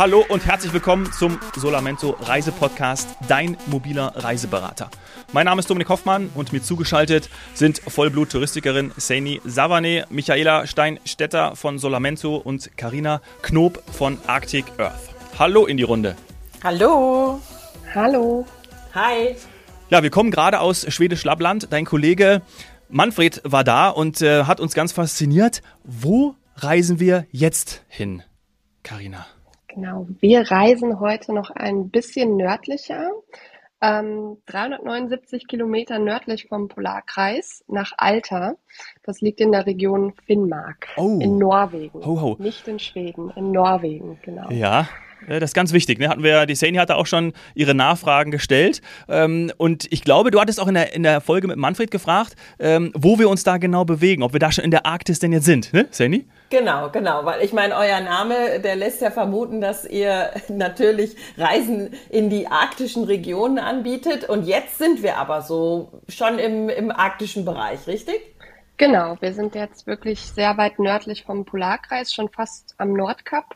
Hallo und herzlich willkommen zum Solamento Reisepodcast, dein mobiler Reiseberater. Mein Name ist Dominik Hoffmann und mir zugeschaltet sind Vollblut-Touristikerin Saini Savane, Michaela Stein-Stetter von Solamento und Karina Knob von Arctic Earth. Hallo in die Runde. Hallo. Hallo. Hi. Ja, wir kommen gerade aus Schwedisch Lappland. Dein Kollege Manfred war da und äh, hat uns ganz fasziniert. Wo reisen wir jetzt hin, Karina? Genau, wir reisen heute noch ein bisschen nördlicher, ähm, 379 Kilometer nördlich vom Polarkreis nach Alta. Das liegt in der Region Finnmark Oh. in Norwegen. Ho, ho. Nicht in Schweden, in Norwegen, genau. Ja, das ist ganz wichtig. Ne? Hatten wir, die Sani hatte auch schon ihre Nachfragen gestellt. Ähm, und ich glaube, du hattest auch in der, in der Folge mit Manfred gefragt, ähm, wo wir uns da genau bewegen, ob wir da schon in der Arktis denn jetzt sind, ne, Sani? Genau, genau, weil ich meine, euer Name, der lässt ja vermuten, dass ihr natürlich Reisen in die arktischen Regionen anbietet. Und jetzt sind wir aber so schon im, im arktischen Bereich, richtig? Genau, wir sind jetzt wirklich sehr weit nördlich vom Polarkreis, schon fast am Nordkap.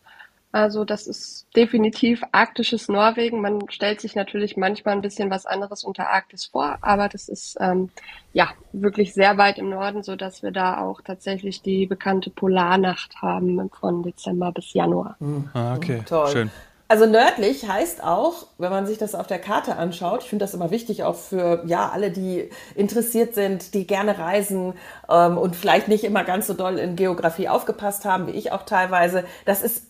Also das ist definitiv arktisches Norwegen. Man stellt sich natürlich manchmal ein bisschen was anderes unter Arktis vor, aber das ist ähm, ja wirklich sehr weit im Norden, so dass wir da auch tatsächlich die bekannte Polarnacht haben von Dezember bis Januar. Ah, okay, Toll. schön. Also nördlich heißt auch, wenn man sich das auf der Karte anschaut, ich finde das immer wichtig auch für ja alle, die interessiert sind, die gerne reisen ähm, und vielleicht nicht immer ganz so doll in Geografie aufgepasst haben, wie ich auch teilweise. Das ist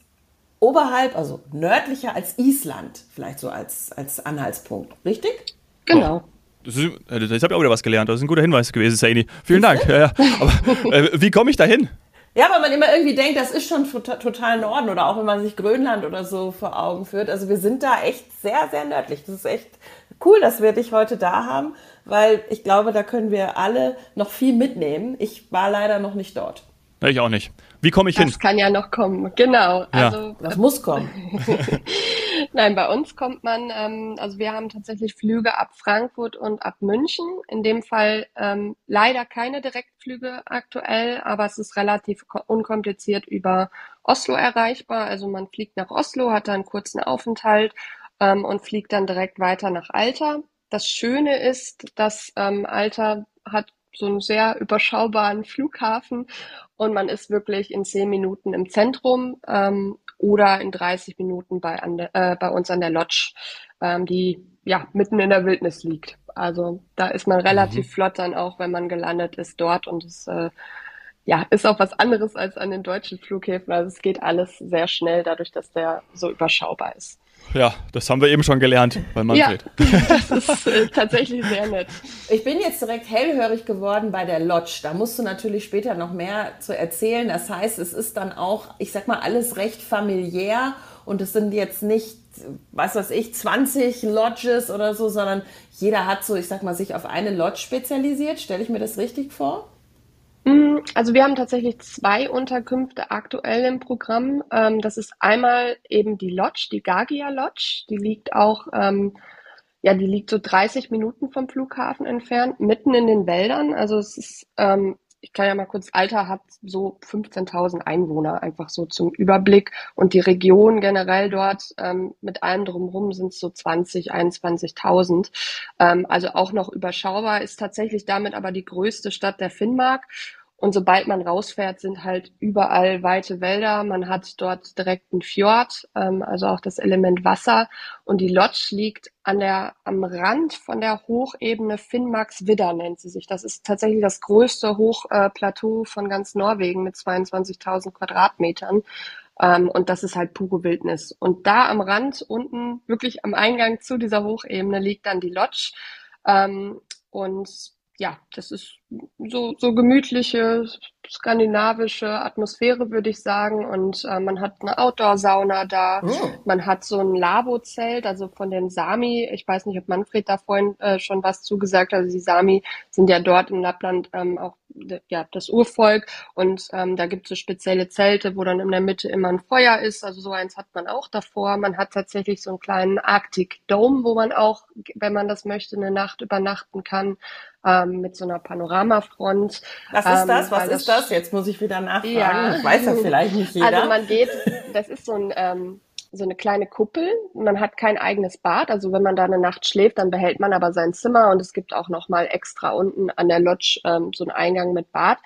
oberhalb, also nördlicher als Island, vielleicht so als als Anhaltspunkt, richtig? Genau. Das ist, äh, jetzt habe ich auch wieder was gelernt. Das ist ein guter Hinweis gewesen, Sani. Vielen Dank. Ja, ja. Aber äh, wie komme ich da hin? Ja, weil man immer irgendwie denkt, das ist schon tota- total Norden oder auch wenn man sich Grönland oder so vor Augen führt. Also wir sind da echt sehr, sehr nördlich. Das ist echt cool, dass wir dich heute da haben, weil ich glaube, da können wir alle noch viel mitnehmen. Ich war leider noch nicht dort. Ja, ich auch nicht. Wie komme ich hin? Das kann ja noch kommen. Genau. Ja. Also Das muss kommen. Nein, bei uns kommt man, ähm, also wir haben tatsächlich Flüge ab Frankfurt und ab München. In dem Fall ähm, leider keine Direktflüge aktuell, aber es ist relativ ko- unkompliziert über Oslo erreichbar. Also man fliegt nach Oslo, hat da einen kurzen Aufenthalt ähm, und fliegt dann direkt weiter nach Alta. Das Schöne ist, dass ähm, Alta hat so einen sehr überschaubaren Flughafen und man ist wirklich in zehn Minuten im Zentrum ähm, oder in 30 Minuten bei, an der, äh, bei uns an der Lodge, ähm, die ja mitten in der Wildnis liegt. Also da ist man relativ flott dann auch, wenn man gelandet ist dort und es äh, ja, ist auch was anderes als an den deutschen Flughäfen. Also es geht alles sehr schnell, dadurch, dass der so überschaubar ist. Ja, das haben wir eben schon gelernt bei Manfred. Ja, das ist äh, tatsächlich sehr nett. Ich bin jetzt direkt hellhörig geworden bei der Lodge. Da musst du natürlich später noch mehr zu erzählen. Das heißt, es ist dann auch, ich sag mal, alles recht familiär und es sind jetzt nicht, was weiß ich, 20 Lodges oder so, sondern jeder hat so, ich sag mal, sich auf eine Lodge spezialisiert. Stelle ich mir das richtig vor? Mm, Also wir haben tatsächlich zwei Unterkünfte aktuell im Programm. Ähm, das ist einmal eben die Lodge, die Gagia Lodge. Die liegt auch, ähm, ja, die liegt so 30 Minuten vom Flughafen entfernt, mitten in den Wäldern. Also es ist, ähm, ich kann ja mal kurz, Alter hat so 15.000 Einwohner, einfach so zum Überblick. Und die Region generell dort ähm, mit allem drumherum sind so 20, 21.000. Ähm, also auch noch überschaubar, ist tatsächlich damit aber die größte Stadt der Finnmark. Und sobald man rausfährt, sind halt überall weite Wälder. Man hat dort direkt einen Fjord, ähm, also auch das Element Wasser. Und die Lodge liegt an der, am Rand von der Hochebene Finnmarksvidda nennt sie sich. Das ist tatsächlich das größte Hochplateau von ganz Norwegen mit 22.000 Quadratmetern. Ähm, und das ist halt pure Wildnis. Und da am Rand unten, wirklich am Eingang zu dieser Hochebene, liegt dann die Lodge. Ähm, und ja, das ist so, so gemütliche skandinavische Atmosphäre, würde ich sagen. Und äh, man hat eine Outdoor-Sauna da. Oh. Man hat so ein Labo-Zelt, also von den Sami. Ich weiß nicht, ob Manfred da vorhin äh, schon was zugesagt hat. Also die Sami sind ja dort in Lappland ähm, auch ja, das Urvolk. Und ähm, da gibt es so spezielle Zelte, wo dann in der Mitte immer ein Feuer ist. Also so eins hat man auch davor. Man hat tatsächlich so einen kleinen Arctic Dome, wo man auch, wenn man das möchte, eine Nacht übernachten kann. Ähm, mit so einer Panoramafront. Was ist Ähm, das? Was weil ist das? Jetzt muss ich wieder nachfragen. Ja. Ich weiß ja vielleicht nicht jeder. Also man geht, das ist so ein, ähm, so eine kleine Kuppel. Man hat kein eigenes Bad. Also wenn man da eine Nacht schläft, dann behält man aber sein Zimmer und es gibt auch noch mal extra unten an der Lodge ähm, so einen Eingang mit Bad.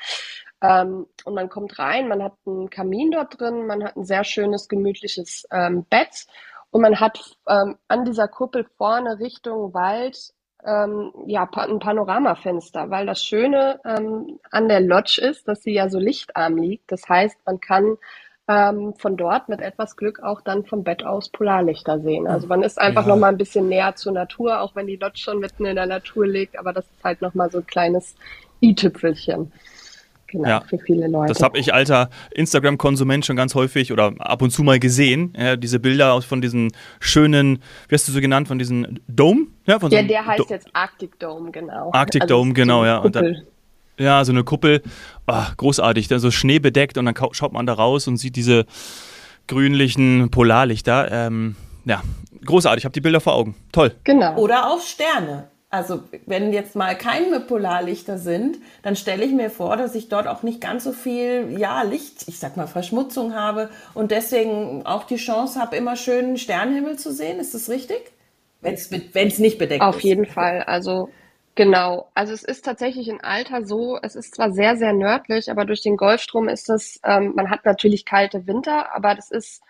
Ähm, und man kommt rein, man hat einen Kamin dort drin, man hat ein sehr schönes, gemütliches ähm, Bett und man hat ähm, an dieser Kuppel vorne Richtung Wald ähm, ja, ein Panoramafenster, weil das Schöne ähm, an der Lodge ist, dass sie ja so lichtarm liegt. Das heißt, man kann ähm, von dort mit etwas Glück auch dann vom Bett aus Polarlichter sehen. Also man ist einfach ja. noch mal ein bisschen näher zur Natur, auch wenn die Lodge schon mitten in der Natur liegt, aber das ist halt noch mal so ein kleines i-Tüpfelchen. Genau, ja, für viele Leute. Das habe ich alter Instagram-Konsument schon ganz häufig oder ab und zu mal gesehen. Ja, diese Bilder von diesen schönen, wie hast du so genannt, von diesen Dome? Ja, von so ja der heißt Do jetzt Arctic Dome, genau. Arctic also Dome, genau, ja. Und dann, ja, so eine Kuppel, oh, großartig, dann so schneebedeckt und dann schaut man da raus und sieht diese grünlichen Polarlichter. Ähm, ja, großartig, ich habe die Bilder vor Augen. Toll. Genau. Oder auch Sterne. Also wenn jetzt mal keine Polarlichter sind, dann stelle ich mir vor, dass ich dort auch nicht ganz so viel ja, Licht, ich sag mal Verschmutzung habe und deswegen auch die Chance habe, immer schönen Sternenhimmel zu sehen. Ist das richtig? Wenn es nicht bedeckt Auf ist. Auf jeden Fall. Also genau. Also es ist tatsächlich in Alter so, es ist zwar sehr, sehr nördlich, aber durch den Golfstrom ist es, ähm, man hat natürlich kalte Winter, aber das ist,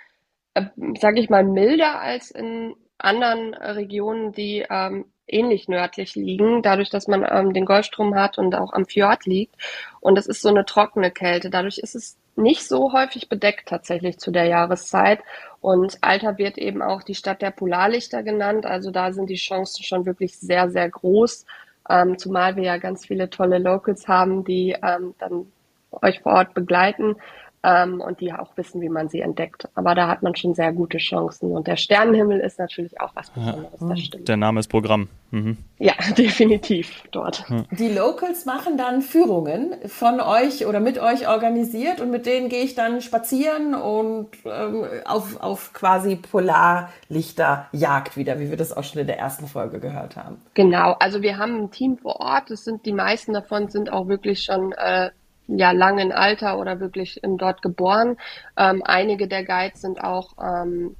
äh, sage ich mal, milder als in anderen Regionen, die ähm, ähnlich nördlich liegen, dadurch, dass man ähm, den Golfstrom hat und auch am Fjord liegt. Und es ist so eine trockene Kälte. Dadurch ist es nicht so häufig bedeckt tatsächlich zu der Jahreszeit. Und Alter wird eben auch die Stadt der Polarlichter genannt. Also da sind die Chancen schon wirklich sehr, sehr groß. Ähm, zumal wir ja ganz viele tolle Locals haben, die ähm, dann euch vor Ort begleiten ähm, und die auch wissen, wie man sie entdeckt. Aber da hat man schon sehr gute Chancen. Und der Sternenhimmel ist natürlich auch was Besonderes, ja. das stimmt. Der Name ist Programm. Mhm. Ja, definitiv dort. Die Locals machen dann Führungen von euch oder mit euch organisiert und mit denen gehe ich dann spazieren und ähm, auf, auf quasi Polarlichterjagd wieder, wie wir das auch schon in der ersten Folge gehört haben. Genau, also wir haben ein Team vor Ort. Das sind die meisten davon sind auch wirklich schon äh, ja lang in Alter oder wirklich in, dort geboren. Ähm, einige der Guides sind auch ähm,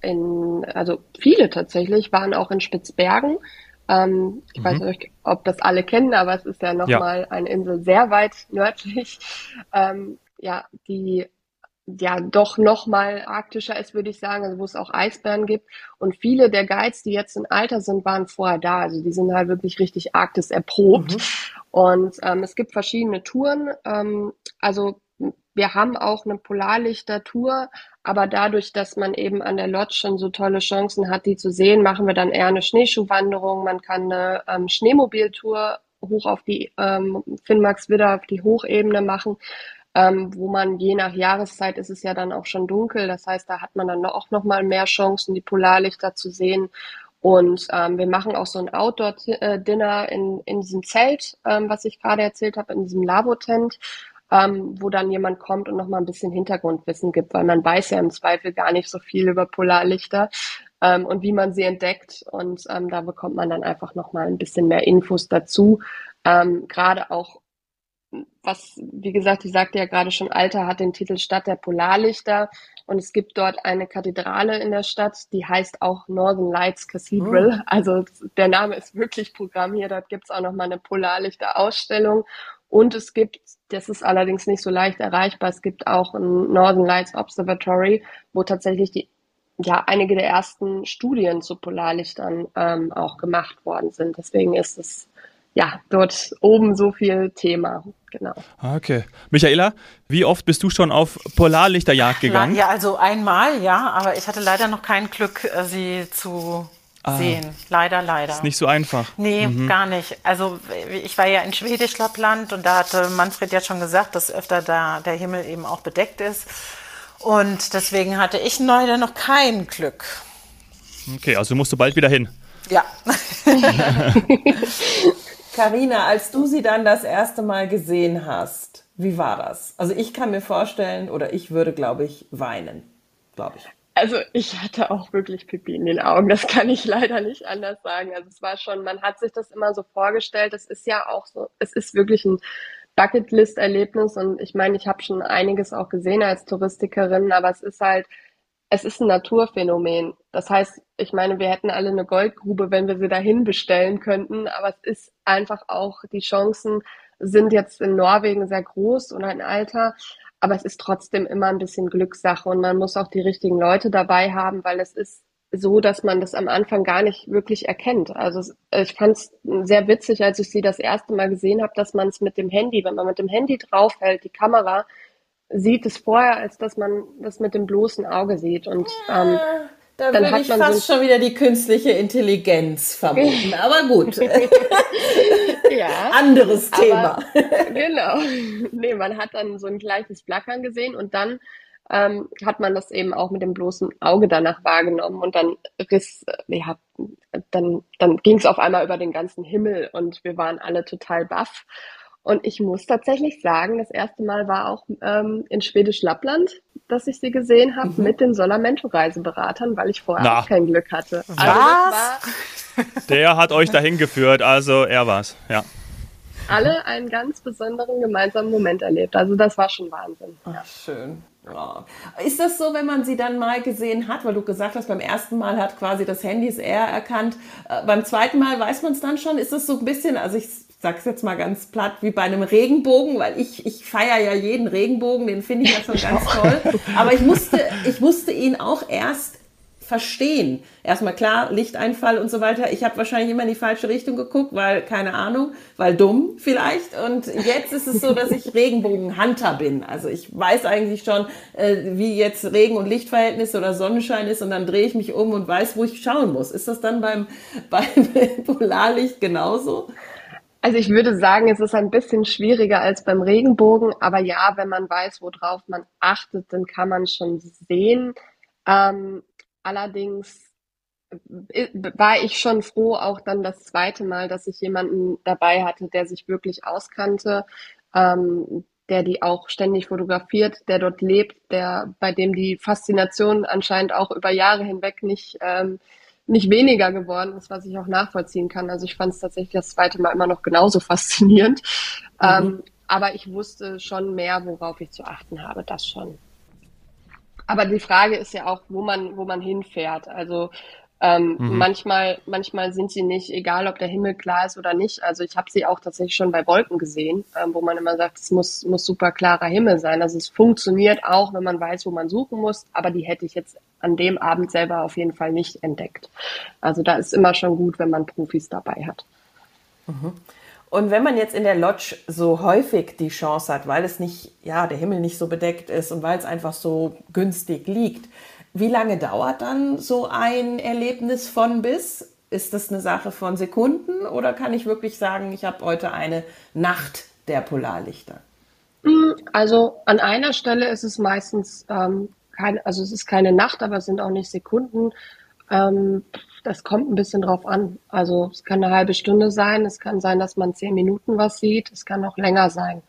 in, also viele tatsächlich, waren auch in Spitzbergen. Ähm, ich mhm. weiß nicht, ob das alle kennen, aber es ist ja nochmal ja. eine Insel sehr weit nördlich, ähm, ja, die ja doch noch mal arktischer ist, würde ich sagen, also wo es auch Eisbären gibt. Und viele der Guides, die jetzt in Alter sind, waren vorher da. Also die sind halt wirklich richtig Arktis erprobt. Mhm. Und ähm, es gibt verschiedene Touren. Ähm, also wir haben auch eine Polarlichter-Tour, aber dadurch, dass man eben an der Lodge schon so tolle Chancen hat, die zu sehen, machen wir dann eher eine Schneeschuhwanderung. Man kann eine ähm, Schneemobiltour hoch auf die ähm, Finnmarkswidder, auf die Hochebene machen ähm, wo man je nach Jahreszeit ist es ja dann auch schon dunkel. Das heißt, da hat man dann auch noch mal mehr Chancen, die Polarlichter zu sehen. Und ähm, wir machen auch so ein Outdoor-Dinner in, in diesem Zelt, ähm, was ich gerade erzählt habe, in diesem Labotent, ähm, wo dann jemand kommt und noch mal ein bisschen Hintergrundwissen gibt, weil man weiß ja im Zweifel gar nicht so viel über Polarlichter ähm, und wie man sie entdeckt. Und ähm, da bekommt man dann einfach noch mal ein bisschen mehr Infos dazu. Ähm, gerade auch was, wie gesagt, ich sagte ja gerade schon, Alter hat den Titel Stadt der Polarlichter und es gibt dort eine Kathedrale in der Stadt, die heißt auch Northern Lights Cathedral. Oh. Also der Name ist wirklich Programm hier. Dort gibt es auch nochmal eine Polarlichter-Ausstellung und es gibt, das ist allerdings nicht so leicht erreichbar, es gibt auch ein Northern Lights Observatory, wo tatsächlich die ja, einige der ersten Studien zu Polarlichtern ähm, auch gemacht worden sind. Deswegen ist es ja, dort oben so viel Thema. Genau. Okay. Michaela, wie oft bist du schon auf Polarlichterjagd gegangen? Ja, also einmal, ja, aber ich hatte leider noch kein Glück, äh, sie zu ah. sehen. Leider, leider. Ist nicht so einfach. Nee, mhm. gar nicht. Also ich war ja in Schwedisch Lappland und da hatte Manfred ja schon gesagt, dass öfter da der Himmel eben auch bedeckt ist. Und deswegen hatte ich leider noch kein Glück. Okay, also musst du bald wieder hin. Ja. Karina, als du sie dann das erste Mal gesehen hast, wie war das? Also ich kann mir vorstellen, oder ich würde, glaube ich, weinen, glaube ich. Also ich hatte auch wirklich Pipi in den Augen. Das kann ich leider nicht anders sagen. Also es war schon, man hat sich das immer so vorgestellt. Es ist ja auch so, es ist wirklich ein Bucketlist-Erlebnis und ich meine, ich habe schon einiges auch gesehen als Touristikerin, aber es ist halt es ist ein Naturphänomen. Das heißt, ich meine, wir hätten alle eine Goldgrube, wenn wir sie dahin bestellen könnten, aber es ist einfach auch, die Chancen sind jetzt in Norwegen sehr groß und ein Alter, aber es ist trotzdem immer ein bisschen Glückssache und man muss auch die richtigen Leute dabei haben, weil es ist so, dass man das am Anfang gar nicht wirklich erkennt. Also ich fand es sehr witzig, als ich sie das erste Mal gesehen habe, dass man es mit dem Handy, wenn man mit dem Handy draufhält, die Kamera, sieht es vorher, als dass man das mit dem bloßen Auge sieht. Und ähm, da dann würde ich fast so schon wieder die künstliche Intelligenz vermuten. Aber gut. ja. Anderes Thema. Aber, genau. Nee, man hat dann so ein gleiches Flackern gesehen und dann ähm, hat man das eben auch mit dem bloßen Auge danach wahrgenommen und dann riss, ja, dann, dann ging es auf einmal über den ganzen Himmel und wir waren alle total baff. Und ich muss tatsächlich sagen, das erste Mal war auch ähm, in Schwedisch Lappland, dass ich sie gesehen habe mhm. mit den Solamento-Reiseberatern, weil ich vorher Na. auch kein Glück hatte. Was? Also Der hat euch dahin geführt, also er war's, ja. Alle einen ganz besonderen gemeinsamen Moment erlebt. Also das war schon Wahnsinn. Ach, schön. Ja. Ist das so, wenn man sie dann mal gesehen hat, weil du gesagt hast, beim ersten Mal hat quasi das Handy es eher erkannt, äh, beim zweiten Mal weiß man es dann schon? Ist das so ein bisschen, also ich sag's jetzt mal ganz platt, wie bei einem Regenbogen, weil ich, ich feiere ja jeden Regenbogen, den finde ich ja schon ganz toll. Aber ich musste, ich musste ihn auch erst verstehen. Erstmal klar, Lichteinfall und so weiter. Ich habe wahrscheinlich immer in die falsche Richtung geguckt, weil, keine Ahnung, weil dumm vielleicht. Und jetzt ist es so, dass ich Regenbogenhunter bin. Also ich weiß eigentlich schon, äh, wie jetzt Regen- und Lichtverhältnis oder Sonnenschein ist und dann drehe ich mich um und weiß, wo ich schauen muss. Ist das dann beim, beim Polarlicht genauso? Also ich würde sagen, es ist ein bisschen schwieriger als beim Regenbogen, aber ja, wenn man weiß, worauf man achtet, dann kann man schon sehen. Ähm, allerdings äh, war ich schon froh, auch dann das zweite Mal, dass ich jemanden dabei hatte, der sich wirklich auskannte, ähm, der die auch ständig fotografiert, der dort lebt, der bei dem die Faszination anscheinend auch über Jahre hinweg nicht ähm, nicht weniger geworden ist, was ich auch nachvollziehen kann. Also ich fand es tatsächlich das zweite Mal immer noch genauso faszinierend. Mhm. Ähm, aber ich wusste schon mehr, worauf ich zu achten habe, das schon. Aber die Frage ist ja auch, wo man, wo man hinfährt. Also ähm, mhm. Manchmal, manchmal sind sie nicht, egal ob der Himmel klar ist oder nicht. Also ich habe sie auch tatsächlich schon bei Wolken gesehen, ähm, wo man immer sagt, es muss, muss super klarer Himmel sein. Also es funktioniert auch, wenn man weiß, wo man suchen muss, aber die hätte ich jetzt an dem Abend selber auf jeden Fall nicht entdeckt. Also da ist immer schon gut, wenn man Profis dabei hat. Mhm. Und wenn man jetzt in der Lodge so häufig die Chance hat, weil es nicht, ja, der Himmel nicht so bedeckt ist und weil es einfach so günstig liegt, wie lange dauert dann so ein Erlebnis von bis? Ist das eine Sache von Sekunden oder kann ich wirklich sagen, ich habe heute eine Nacht der Polarlichter? Mm, also an einer Stelle ist es meistens ähm, keine, also es ist keine Nacht, aber es sind auch nicht Sekunden. Ähm, das kommt ein bisschen drauf an. Also es kann eine halbe Stunde sein, es kann sein, dass man zehn Minuten was sieht, es kann auch länger sein.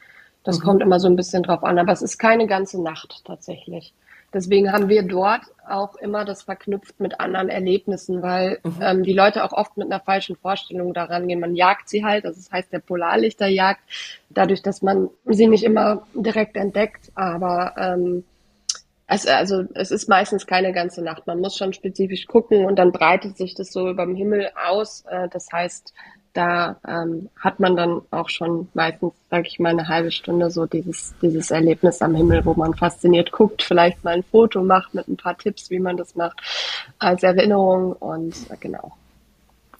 Das mhm. kommt immer so ein bisschen drauf an, aber es ist keine ganze Nacht tatsächlich. Deswegen haben wir dort auch immer das verknüpft mit anderen Erlebnissen, weil mhm. ähm, die Leute auch oft mit einer falschen Vorstellung daran gehen. Man jagt sie halt, das heißt der Polarlichterjagd, dadurch, dass man sie nicht immer direkt entdeckt, aber ähm, es, also es ist meistens keine ganze Nacht. Man muss schon spezifisch gucken und dann breitet sich das so über dem Himmel aus. Äh, das heißt, da ähm, hat man dann auch schon meistens, sage ich mal, eine halbe Stunde so dieses, dieses Erlebnis am Himmel, wo man fasziniert guckt, vielleicht mal ein Foto macht mit ein paar Tipps, wie man das macht, als Erinnerung und äh, genau.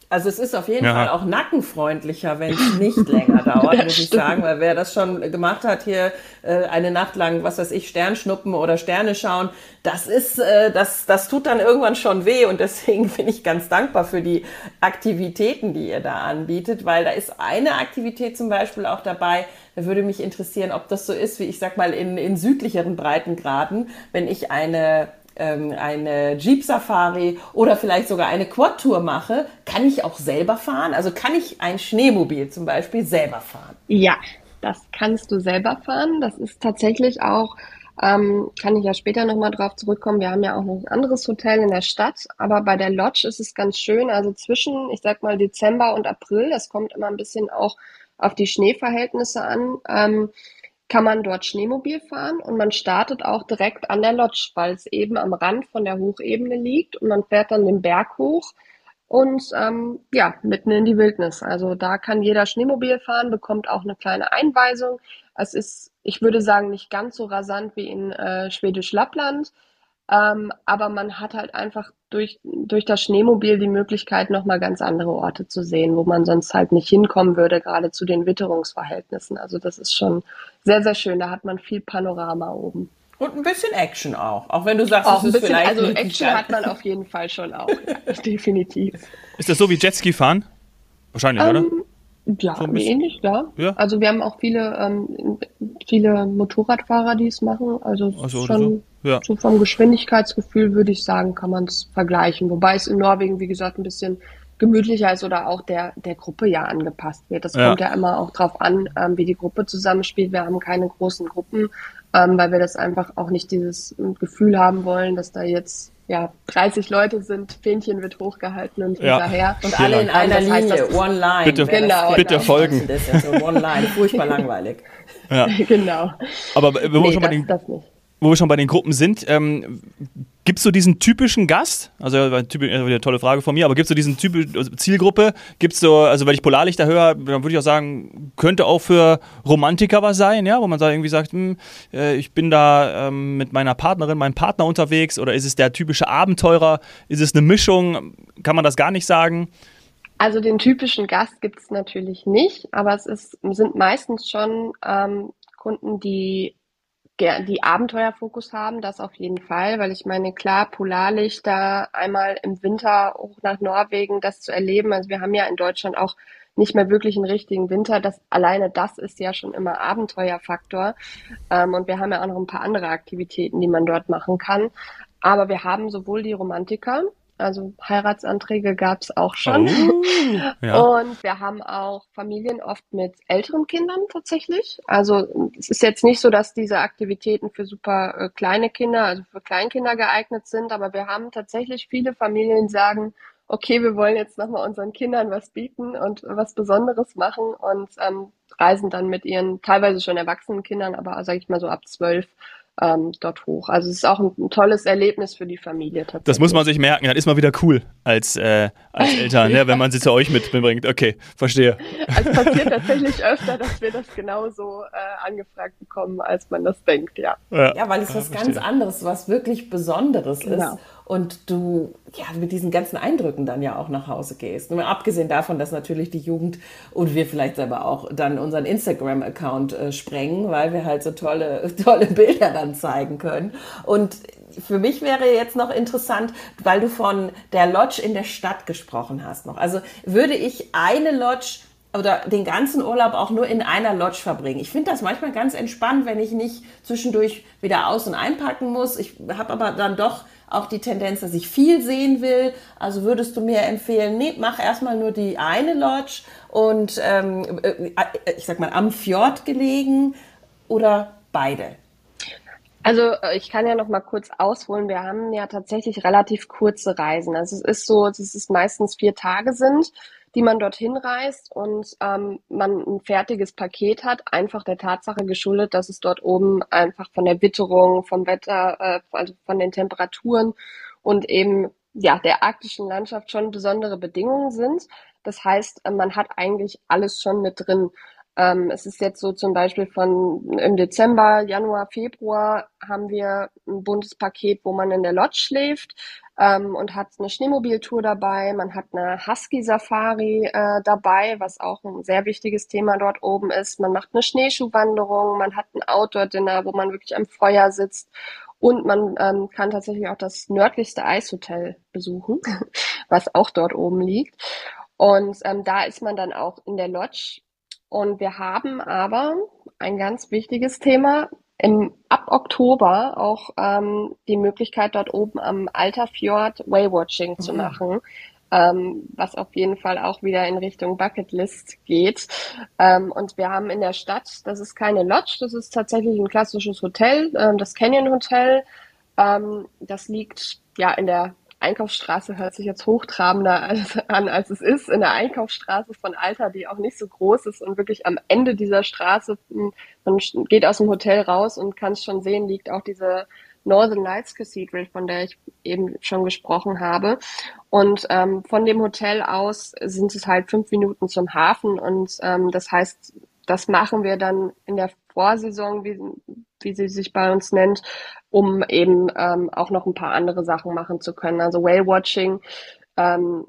Also es ist auf jeden ja. Fall auch nackenfreundlicher, wenn es nicht länger dauert, muss ich sagen, weil wer das schon gemacht hat, hier äh, eine Nacht lang, was weiß ich, Sternschnuppen oder Sterne schauen, das ist, äh, das, das tut dann irgendwann schon weh und deswegen bin ich ganz dankbar für die Aktivitäten, die ihr da anbietet, weil da ist eine Aktivität zum Beispiel auch dabei, da würde mich interessieren, ob das so ist, wie ich sag mal, in, in südlicheren Breitengraden, wenn ich eine ähm, eine Jeep Safari oder vielleicht sogar eine Quad-Tour mache, kann ich auch selber fahren? Also kann ich ein Schneemobil zum Beispiel selber fahren? Ja, das kannst du selber fahren. Das ist tatsächlich auch ähm, kann ich ja später nochmal drauf zurückkommen. Wir haben ja auch noch ein anderes Hotel in der Stadt, aber bei der Lodge ist es ganz schön. Also zwischen, ich sag mal, Dezember und April, das kommt immer ein bisschen auch auf die Schneeverhältnisse an, ähm, kann man dort Schneemobil fahren und man startet auch direkt an der Lodge, weil es eben am Rand von der Hochebene liegt und man fährt dann den Berg hoch und ähm, ja, mitten in die Wildnis. Also da kann jeder Schneemobil fahren, bekommt auch eine kleine Einweisung. Es ist, ich würde sagen, nicht ganz so rasant wie in äh, Schwedisch Lappland, ähm, aber man hat halt einfach durch, durch das Schneemobil die Möglichkeit, nochmal ganz andere Orte zu sehen, wo man sonst halt nicht hinkommen würde, gerade zu den Witterungsverhältnissen. Also das ist schon sehr, sehr schön. Da hat man viel Panorama oben. Und ein bisschen Action auch. Auch wenn du sagst, auch es ist bisschen, vielleicht. Also Action hat man auf jeden Fall schon auch. Ja, definitiv. Ist das so wie Jetski fahren? Wahrscheinlich, ähm, oder? Ja, so ähnlich, ja. ja. Also wir haben auch viele, ähm, viele Motorradfahrer, die es machen. Also so, schon so. Ja. so vom Geschwindigkeitsgefühl würde ich sagen, kann man es vergleichen. Wobei es in Norwegen, wie gesagt, ein bisschen gemütlicher ist oder auch der, der Gruppe ja angepasst wird. Das ja. kommt ja immer auch drauf an, ähm, wie die Gruppe zusammenspielt. Wir haben keine großen Gruppen, ähm, weil wir das einfach auch nicht dieses Gefühl haben wollen, dass da jetzt ja 30 Leute sind, Fähnchen wird hochgehalten und ja. hinterher. Und alle in einer das heißt, Linie, one line. Bitte, genau, bitte folgen. Das ist so one line, furchtbar langweilig. Ja. genau. Aber wir nee, schon mal den, das nicht wo wir schon bei den Gruppen sind, ähm, gibt es so diesen typischen Gast? Also typisch, eine tolle Frage von mir, aber gibt es so diesen typischen also Zielgruppe? Gibt es so, also wenn ich Polarlichter höre, dann würde ich auch sagen, könnte auch für Romantiker was sein, ja, wo man da irgendwie sagt, hm, äh, ich bin da ähm, mit meiner Partnerin, meinem Partner unterwegs oder ist es der typische Abenteurer? Ist es eine Mischung? Kann man das gar nicht sagen? Also den typischen Gast gibt es natürlich nicht, aber es ist, sind meistens schon ähm, Kunden, die die Abenteuerfokus haben, das auf jeden Fall, weil ich meine, klar, Polarlichter einmal im Winter hoch nach Norwegen, das zu erleben. Also wir haben ja in Deutschland auch nicht mehr wirklich einen richtigen Winter. Das alleine das ist ja schon immer Abenteuerfaktor. Ähm, und wir haben ja auch noch ein paar andere Aktivitäten, die man dort machen kann. Aber wir haben sowohl die Romantiker, also Heiratsanträge gab es auch schon. Oh, ja. Und wir haben auch Familien oft mit älteren Kindern tatsächlich. Also es ist jetzt nicht so, dass diese Aktivitäten für super äh, kleine Kinder, also für Kleinkinder geeignet sind, aber wir haben tatsächlich viele Familien, die sagen, okay, wir wollen jetzt nochmal unseren Kindern was bieten und was Besonderes machen und ähm, reisen dann mit ihren teilweise schon erwachsenen Kindern, aber sage ich mal so ab zwölf ähm, dort hoch. Also es ist auch ein, ein, tolles Erlebnis für die Familie tatsächlich. Das muss man sich merken, dann ist man wieder cool als, äh, als Eltern, ja. ne, wenn man sie zu euch mitbringt. Okay, verstehe. Also es passiert tatsächlich öfter, dass wir das genauso äh, angefragt bekommen, als man das denkt, ja. Ja, ja weil es ja, was verstehe. ganz anderes, was wirklich Besonderes genau. ist und du ja mit diesen ganzen Eindrücken dann ja auch nach Hause gehst. Nur abgesehen davon, dass natürlich die Jugend und wir vielleicht selber auch dann unseren Instagram-Account äh, sprengen, weil wir halt so tolle, tolle Bilder dann zeigen können. Und für mich wäre jetzt noch interessant, weil du von der Lodge in der Stadt gesprochen hast noch. Also würde ich eine Lodge oder den ganzen Urlaub auch nur in einer Lodge verbringen. Ich finde das manchmal ganz entspannt, wenn ich nicht zwischendurch wieder aus- und einpacken muss. Ich habe aber dann doch auch die Tendenz, dass ich viel sehen will. Also würdest du mir empfehlen, nee, mach erstmal nur die eine Lodge und ähm, äh, ich sag mal am Fjord gelegen oder beide? Also äh, ich kann ja noch mal kurz ausholen. Wir haben ja tatsächlich relativ kurze Reisen. Also es ist so, dass es meistens vier Tage sind die man dorthin reist und ähm, man ein fertiges Paket hat, einfach der Tatsache geschuldet, dass es dort oben einfach von der Witterung, vom Wetter, äh, also von den Temperaturen und eben ja der arktischen Landschaft schon besondere Bedingungen sind. Das heißt, äh, man hat eigentlich alles schon mit drin. Ähm, es ist jetzt so zum Beispiel von im Dezember, Januar, Februar haben wir ein buntes Paket, wo man in der Lodge schläft ähm, und hat eine Schneemobiltour dabei. Man hat eine Husky-Safari äh, dabei, was auch ein sehr wichtiges Thema dort oben ist. Man macht eine Schneeschuhwanderung, man hat ein Outdoor-Dinner, wo man wirklich am Feuer sitzt und man ähm, kann tatsächlich auch das nördlichste Eishotel besuchen, was auch dort oben liegt. Und ähm, da ist man dann auch in der Lodge und wir haben aber ein ganz wichtiges Thema im, ab Oktober auch ähm, die Möglichkeit, dort oben am Alterfjord Waywatching mhm. zu machen. Ähm, was auf jeden Fall auch wieder in Richtung Bucketlist geht. Ähm, und wir haben in der Stadt, das ist keine Lodge, das ist tatsächlich ein klassisches Hotel, ähm, das Canyon Hotel. Ähm, das liegt ja in der Einkaufsstraße hört sich jetzt hochtrabender an, als es ist. In der Einkaufsstraße von Alter, die auch nicht so groß ist und wirklich am Ende dieser Straße, hm, man geht aus dem Hotel raus und kann es schon sehen, liegt auch diese Northern Lights Cathedral, von der ich eben schon gesprochen habe. Und ähm, von dem Hotel aus sind es halt fünf Minuten zum Hafen und ähm, das heißt, das machen wir dann in der Vorsaison, wie, wie sie sich bei uns nennt, um eben ähm, auch noch ein paar andere Sachen machen zu können. Also Whale Watching, ähm,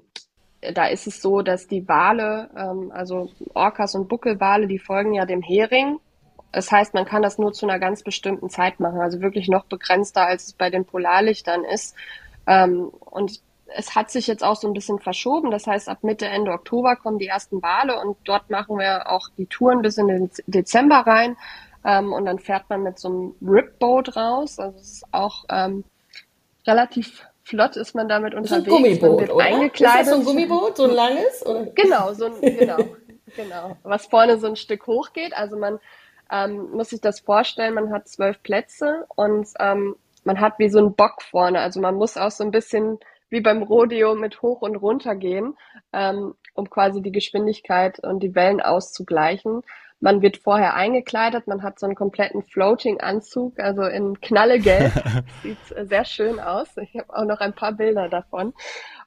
da ist es so, dass die Wale, ähm, also Orcas und Buckelwale, die folgen ja dem Hering. Das heißt, man kann das nur zu einer ganz bestimmten Zeit machen, also wirklich noch begrenzter, als es bei den Polarlichtern ist. Ähm, und es hat sich jetzt auch so ein bisschen verschoben. Das heißt, ab Mitte, Ende Oktober kommen die ersten Wale und dort machen wir auch die Touren bis in den Dezember rein. Ähm, und dann fährt man mit so einem Ripboat raus. Also es ist auch ähm, relativ flott ist man damit unterwegs. So ein Gummiboot, oder? Eingekleidet. Ist das so ein Gummiboot, so ein langes? Oder? Genau, so ein, genau, genau. Was vorne so ein Stück hoch geht. Also man ähm, muss sich das vorstellen, man hat zwölf Plätze und ähm, man hat wie so ein Bock vorne. Also man muss auch so ein bisschen wie beim Rodeo mit hoch und runter gehen, ähm, um quasi die Geschwindigkeit und die Wellen auszugleichen. Man wird vorher eingekleidet, man hat so einen kompletten Floating-Anzug, also in Knallegelb. Sieht sehr schön aus. Ich habe auch noch ein paar Bilder davon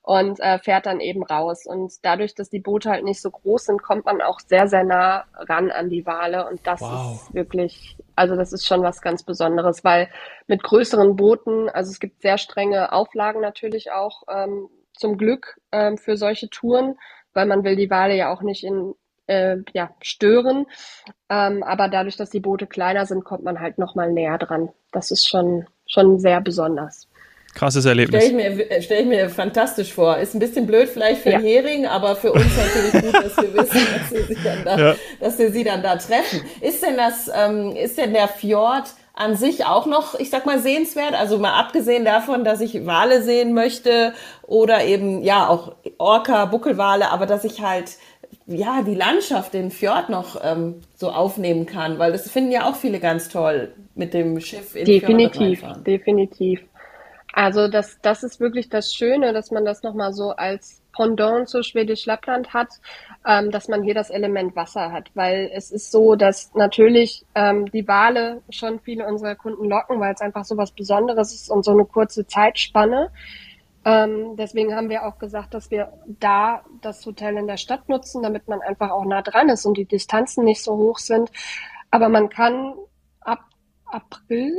und äh, fährt dann eben raus. Und dadurch, dass die Boote halt nicht so groß sind, kommt man auch sehr, sehr nah ran an die Wale. Und das wow. ist wirklich, also das ist schon was ganz Besonderes, weil mit größeren Booten, also es gibt sehr strenge Auflagen natürlich auch ähm, zum Glück ähm, für solche Touren, weil man will die Wale ja auch nicht in äh, ja, stören. Ähm, aber dadurch, dass die Boote kleiner sind, kommt man halt noch mal näher dran. Das ist schon, schon sehr besonders. Krasses Erlebnis. Stelle ich, mir, stell ich mir fantastisch vor. Ist ein bisschen blöd vielleicht für ja. Hering, aber für uns natürlich gut, dass wir wissen, dass wir, sie dann da, ja. dass wir sie dann da treffen. Ist denn das, ähm, ist denn der Fjord an sich auch noch, ich sag mal, sehenswert? Also mal abgesehen davon, dass ich Wale sehen möchte oder eben, ja, auch Orca, Buckelwale, aber dass ich halt ja, die Landschaft, den Fjord noch ähm, so aufnehmen kann, weil das finden ja auch viele ganz toll mit dem Schiff in Definitiv, definitiv. Also das, das ist wirklich das Schöne, dass man das nochmal so als Pendant zu Schwedisch Lappland hat, ähm, dass man hier das Element Wasser hat, weil es ist so, dass natürlich ähm, die Wale schon viele unserer Kunden locken, weil es einfach so was Besonderes ist und so eine kurze Zeitspanne. Ähm, deswegen haben wir auch gesagt, dass wir da das Hotel in der Stadt nutzen, damit man einfach auch nah dran ist und die Distanzen nicht so hoch sind. Aber man kann ab April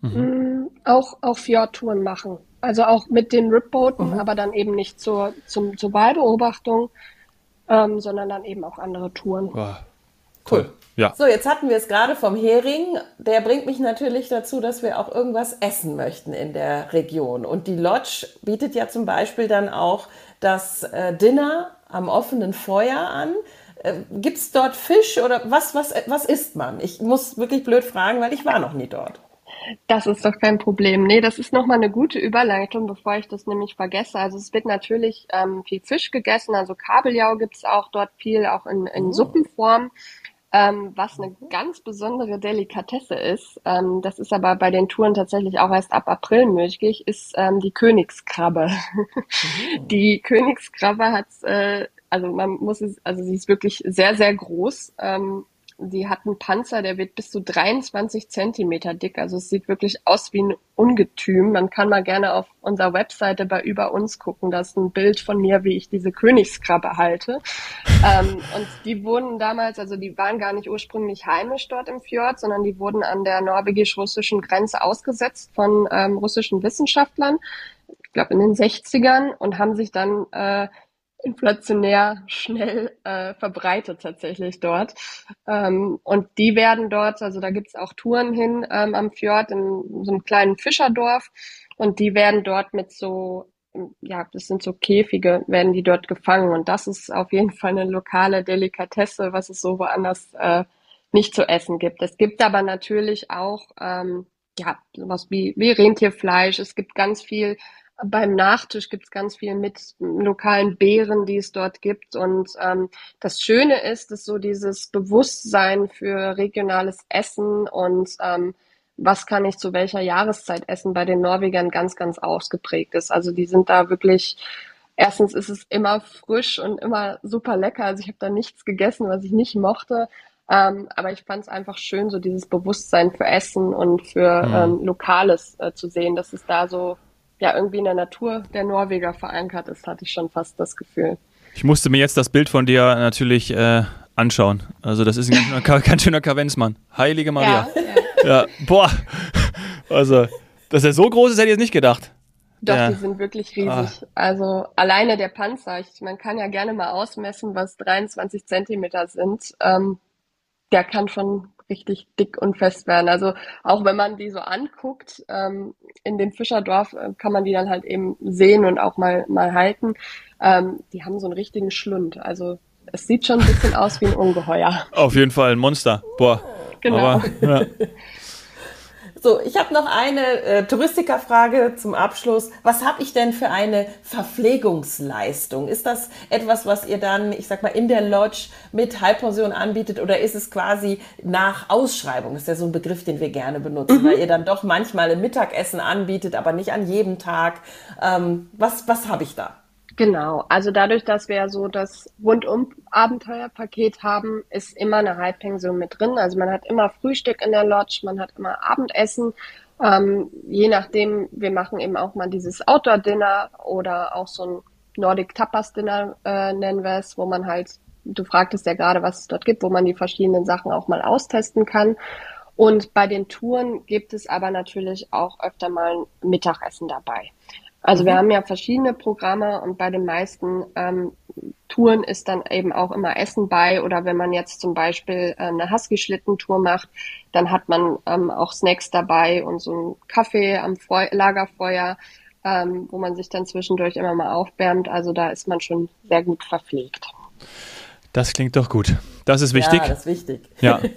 mhm. mh, mm, auch, auch Fjordtouren machen. Also auch mit den Ripbooten, mhm. aber dann eben nicht zur, zum, zur Wahlbeobachtung, ähm, sondern dann eben auch andere Touren. Wow. Cool. Ja. So, jetzt hatten wir es gerade vom Hering. Der bringt mich natürlich dazu, dass wir auch irgendwas essen möchten in der Region. Und die Lodge bietet ja zum Beispiel dann auch das äh, Dinner am offenen Feuer an. Äh, Gibt es dort Fisch oder was, was, was isst man? Ich muss wirklich blöd fragen, weil ich war noch nie dort. Das ist doch kein Problem. Nee, das ist nochmal eine gute Überleitung, bevor ich das nämlich vergesse. Also es wird natürlich ähm, viel Fisch gegessen, also Kabeljau gibt's auch dort viel, auch in, in oh. Suppenform. Ähm, was eine ganz besondere Delikatesse ist, ähm, das ist aber bei den Touren tatsächlich auch erst ab April möglich, ist ähm, die Königskrabbe. Mhm. Die Königskrabbe hat, äh, also man muss es, also sie ist wirklich sehr, sehr groß. Die hat einen Panzer, der wird bis zu 23 Zentimeter dick. Also es sieht wirklich aus wie ein Ungetüm. Man kann mal gerne auf unserer Webseite bei Über uns gucken. Da ist ein Bild von mir, wie ich diese Königskrabbe halte. ähm, und die wurden damals, also die waren gar nicht ursprünglich heimisch dort im Fjord, sondern die wurden an der norwegisch-russischen Grenze ausgesetzt von ähm, russischen Wissenschaftlern. Ich glaube in den 60ern und haben sich dann äh, inflationär schnell äh, verbreitet tatsächlich dort. Ähm, und die werden dort, also da gibt's auch Touren hin ähm, am Fjord in so einem kleinen Fischerdorf und die werden dort mit so, ja, das sind so Käfige, werden die dort gefangen und das ist auf jeden Fall eine lokale Delikatesse, was es so woanders äh, nicht zu essen gibt. Es gibt aber natürlich auch ähm, ja sowas wie, wie Rentierfleisch. Es gibt ganz viel beim Nachtisch gibt's ganz viel mit lokalen Beeren, die es dort gibt. Und ähm, das Schöne ist, dass so dieses Bewusstsein für regionales Essen und ähm, was kann ich zu welcher Jahreszeit essen, bei den Norwegern ganz, ganz ausgeprägt ist. Also die sind da wirklich, erstens ist es immer frisch und immer super lecker. Also ich habe da nichts gegessen, was ich nicht mochte. Ähm, aber ich fand es einfach schön, so dieses Bewusstsein für Essen und für mhm. ähm, Lokales äh, zu sehen, dass es da so ja irgendwie in der Natur der Norweger verankert ist, hatte ich schon fast das Gefühl. Ich musste mir jetzt das Bild von dir natürlich äh, anschauen. Also das ist ein ganz schöner, ganz schöner Kavenzmann. Heilige Maria. Ja, ja. ja, boah. Also, dass er so groß ist, hätte ich jetzt nicht gedacht. Doch, ja. die sind wirklich riesig. Ah. Also alleine der Panzer, ich, man kann ja gerne mal ausmessen, was 23 Zentimeter sind. Ähm, der kann schon richtig dick und fest werden. Also auch wenn man die so anguckt, ähm, in dem Fischerdorf äh, kann man die dann halt eben sehen und auch mal, mal halten. Ähm, die haben so einen richtigen Schlund. Also es sieht schon ein bisschen aus wie ein Ungeheuer. Auf jeden Fall ein Monster. Boah. Genau. Aber, ja. So, ich habe noch eine äh, Touristikerfrage zum Abschluss. Was habe ich denn für eine Verpflegungsleistung? Ist das etwas, was ihr dann, ich sag mal, in der Lodge mit Halbpension anbietet oder ist es quasi nach Ausschreibung? Das ist ja so ein Begriff, den wir gerne benutzen, mhm. weil ihr dann doch manchmal ein Mittagessen anbietet, aber nicht an jedem Tag. Ähm, was was habe ich da? Genau, also dadurch, dass wir ja so das Rundum-Abenteuerpaket haben, ist immer eine Halbpension mit drin. Also man hat immer Frühstück in der Lodge, man hat immer Abendessen. Ähm, je nachdem, wir machen eben auch mal dieses Outdoor-Dinner oder auch so ein Nordic Tapas-Dinner äh, nennen wir es, wo man halt, du fragtest ja gerade, was es dort gibt, wo man die verschiedenen Sachen auch mal austesten kann. Und bei den Touren gibt es aber natürlich auch öfter mal ein Mittagessen dabei. Also mhm. wir haben ja verschiedene Programme und bei den meisten ähm, Touren ist dann eben auch immer Essen bei oder wenn man jetzt zum Beispiel äh, eine Husky-Schlittentour macht, dann hat man ähm, auch Snacks dabei und so einen Kaffee am Feu Lagerfeuer, ähm, wo man sich dann zwischendurch immer mal aufwärmt. Also da ist man schon sehr gut verpflegt. Das klingt doch gut. Das ist wichtig. Ja, das ist wichtig. Ja.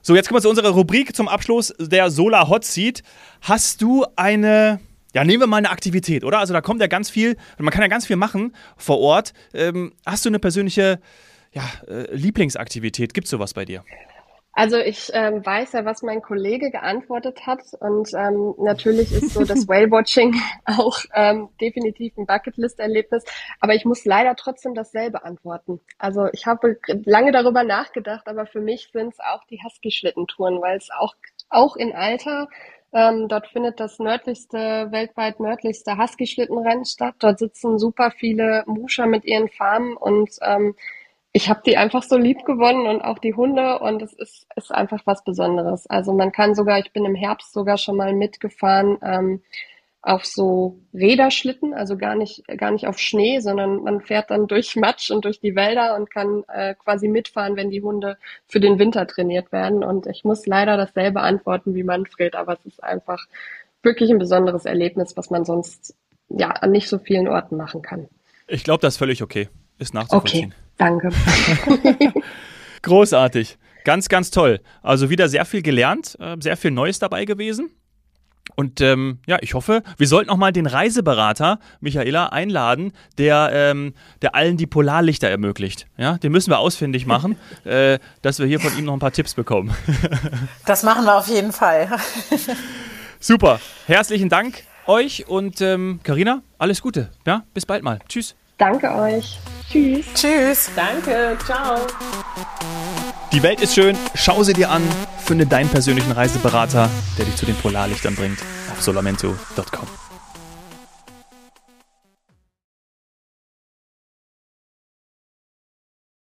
So, jetzt kommen wir zu unserer Rubrik zum Abschluss der Solar Hot Seat. Hast du eine ja, nehmen wir mal eine Aktivität, oder? Also da kommt ja ganz viel, man kann ja ganz viel machen vor Ort. Ähm, hast du eine persönliche ja, äh, Lieblingsaktivität? Gibt es sowas bei dir? Also ich ähm, weiß ja, was mein Kollege geantwortet hat und ähm, natürlich ist so das Whale-Watching auch ähm, definitiv ein Bucketlist-Erlebnis, aber ich muss leider trotzdem dasselbe antworten. Also ich habe lange darüber nachgedacht, aber für mich sind es auch die Husky-Schlittentouren, weil es auch auch in Alter ähm, dort findet das nördlichste, weltweit nördlichste Husky-Schlittenrennen statt. Dort sitzen super viele Muscher mit ihren Farmen und ähm, ich habe die einfach so lieb gewonnen und auch die Hunde und es ist, ist einfach was Besonderes. Also man kann sogar, ich bin im Herbst sogar schon mal mitgefahren, ähm, auf so Räderschlitten, also gar nicht, gar nicht auf Schnee, sondern man fährt dann durch Matsch und durch die Wälder und kann äh, quasi mitfahren, wenn die Hunde für den Winter trainiert werden. Und ich muss leider dasselbe antworten wie Manfred, aber es ist einfach wirklich ein besonderes Erlebnis, was man sonst ja an nicht so vielen Orten machen kann. Ich glaube, das ist völlig okay. Ist nachzuvollziehen. Okay, danke. Großartig. Ganz, ganz toll. Also wieder sehr viel gelernt, äh, sehr viel Neues dabei gewesen. Und ähm, ja, ich hoffe, wir sollten auch mal den Reiseberater Michaela einladen, der, ähm, der allen die Polarlichter ermöglicht. Ja, den müssen wir ausfindig machen, äh, dass wir hier von ihm noch ein paar Tipps bekommen. das machen wir auf jeden Fall. Super, herzlichen Dank euch und Karina, ähm, alles Gute. Ja, bis bald mal. Tschüss. Danke euch. Tschüss. Tschüss. Danke. Ciao. Die Welt ist schön. Schau sie dir an. Finde deinen persönlichen Reiseberater, der dich zu den Polarlichtern bringt. Auf solamento.com.